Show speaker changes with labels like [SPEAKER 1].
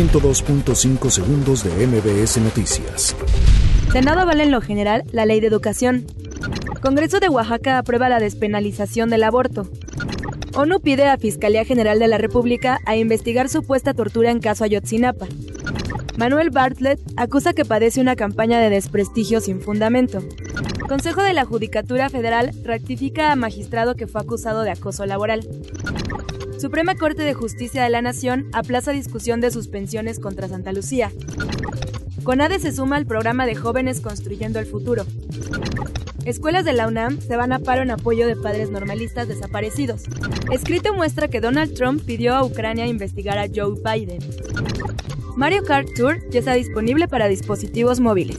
[SPEAKER 1] 102.5 segundos de MBS Noticias.
[SPEAKER 2] Senado avala en lo general la ley de educación. Congreso de Oaxaca aprueba la despenalización del aborto. ONU pide a Fiscalía General de la República a investigar supuesta tortura en caso Ayotzinapa. Manuel Bartlett acusa que padece una campaña de desprestigio sin fundamento. Consejo de la Judicatura Federal rectifica a magistrado que fue acusado de acoso laboral. Suprema Corte de Justicia de la Nación aplaza discusión de suspensiones contra Santa Lucía. CONADE se suma al programa de jóvenes construyendo el futuro. Escuelas de la UNAM se van a paro en apoyo de padres normalistas desaparecidos. Escrito muestra que Donald Trump pidió a Ucrania investigar a Joe Biden. Mario Kart Tour ya está disponible para dispositivos móviles.